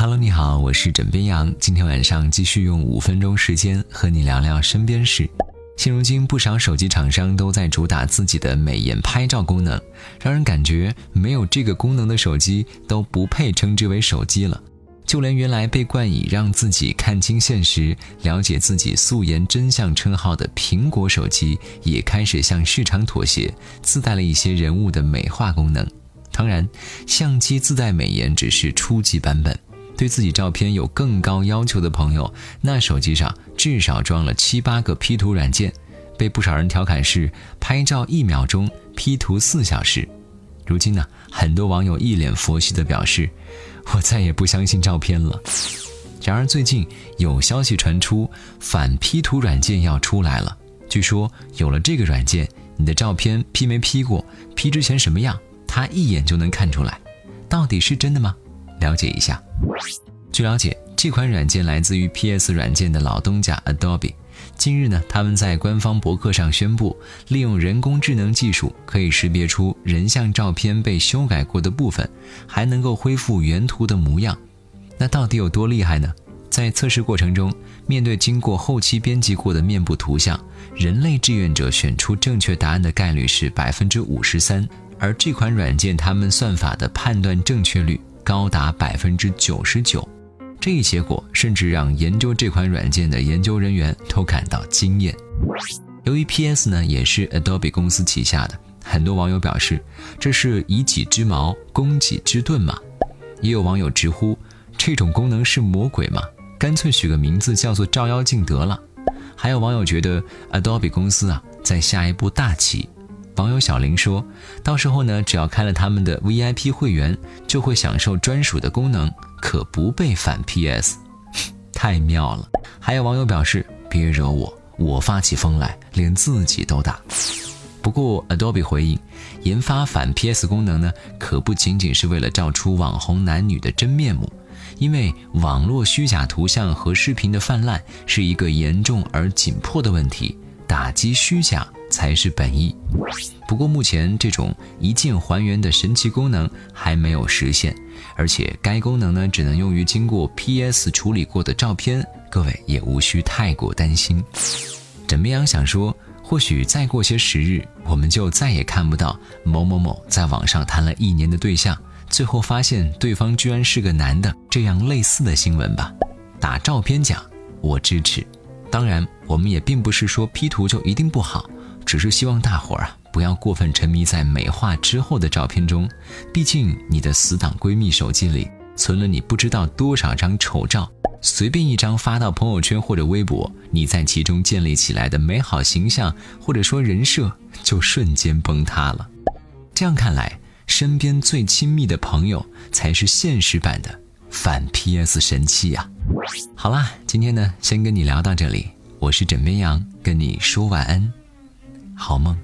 Hello，你好，我是枕边羊。今天晚上继续用五分钟时间和你聊聊身边事。现如今，不少手机厂商都在主打自己的美颜拍照功能，让人感觉没有这个功能的手机都不配称之为手机了。就连原来被冠以让自己看清现实、了解自己素颜真相称号的苹果手机，也开始向市场妥协，自带了一些人物的美化功能。当然，相机自带美颜只是初级版本。对自己照片有更高要求的朋友，那手机上至少装了七八个 P 图软件，被不少人调侃是拍照一秒钟，P 图四小时。如今呢，很多网友一脸佛系的表示：“我再也不相信照片了。”然而最近有消息传出，反 P 图软件要出来了。据说有了这个软件，你的照片 P 没 P 过，P 之前什么样，他一眼就能看出来。到底是真的吗？了解一下。据了解，这款软件来自于 PS 软件的老东家 Adobe。近日呢，他们在官方博客上宣布，利用人工智能技术，可以识别出人像照片被修改过的部分，还能够恢复原图的模样。那到底有多厉害呢？在测试过程中，面对经过后期编辑过的面部图像，人类志愿者选出正确答案的概率是百分之五十三，而这款软件他们算法的判断正确率。高达百分之九十九，这一结果甚至让研究这款软件的研究人员都感到惊艳。由于 PS 呢也是 Adobe 公司旗下的，很多网友表示这是以己之矛攻己之盾嘛。也有网友直呼这种功能是魔鬼吗？干脆取个名字叫做照妖镜得了。还有网友觉得 Adobe 公司啊在下一步大棋。网友小林说：“到时候呢，只要开了他们的 VIP 会员，就会享受专属的功能，可不被反 PS，太妙了。”还有网友表示：“别惹我，我发起疯来，连自己都打。”不过 Adobe 回应，研发反 PS 功能呢，可不仅仅是为了照出网红男女的真面目，因为网络虚假图像和视频的泛滥是一个严重而紧迫的问题，打击虚假。才是本意。不过目前这种一键还原的神奇功能还没有实现，而且该功能呢只能用于经过 PS 处理过的照片，各位也无需太过担心。枕边羊想说，或许再过些时日，我们就再也看不到某某某在网上谈了一年的对象，最后发现对方居然是个男的这样类似的新闻吧。打照片讲，我支持。当然，我们也并不是说 P 图就一定不好。只是希望大伙儿啊，不要过分沉迷在美化之后的照片中。毕竟你的死党闺蜜手机里存了你不知道多少张丑照，随便一张发到朋友圈或者微博，你在其中建立起来的美好形象或者说人设就瞬间崩塌了。这样看来，身边最亲密的朋友才是现实版的反 PS 神器呀。好啦，今天呢，先跟你聊到这里。我是枕边羊，跟你说晚安。好梦。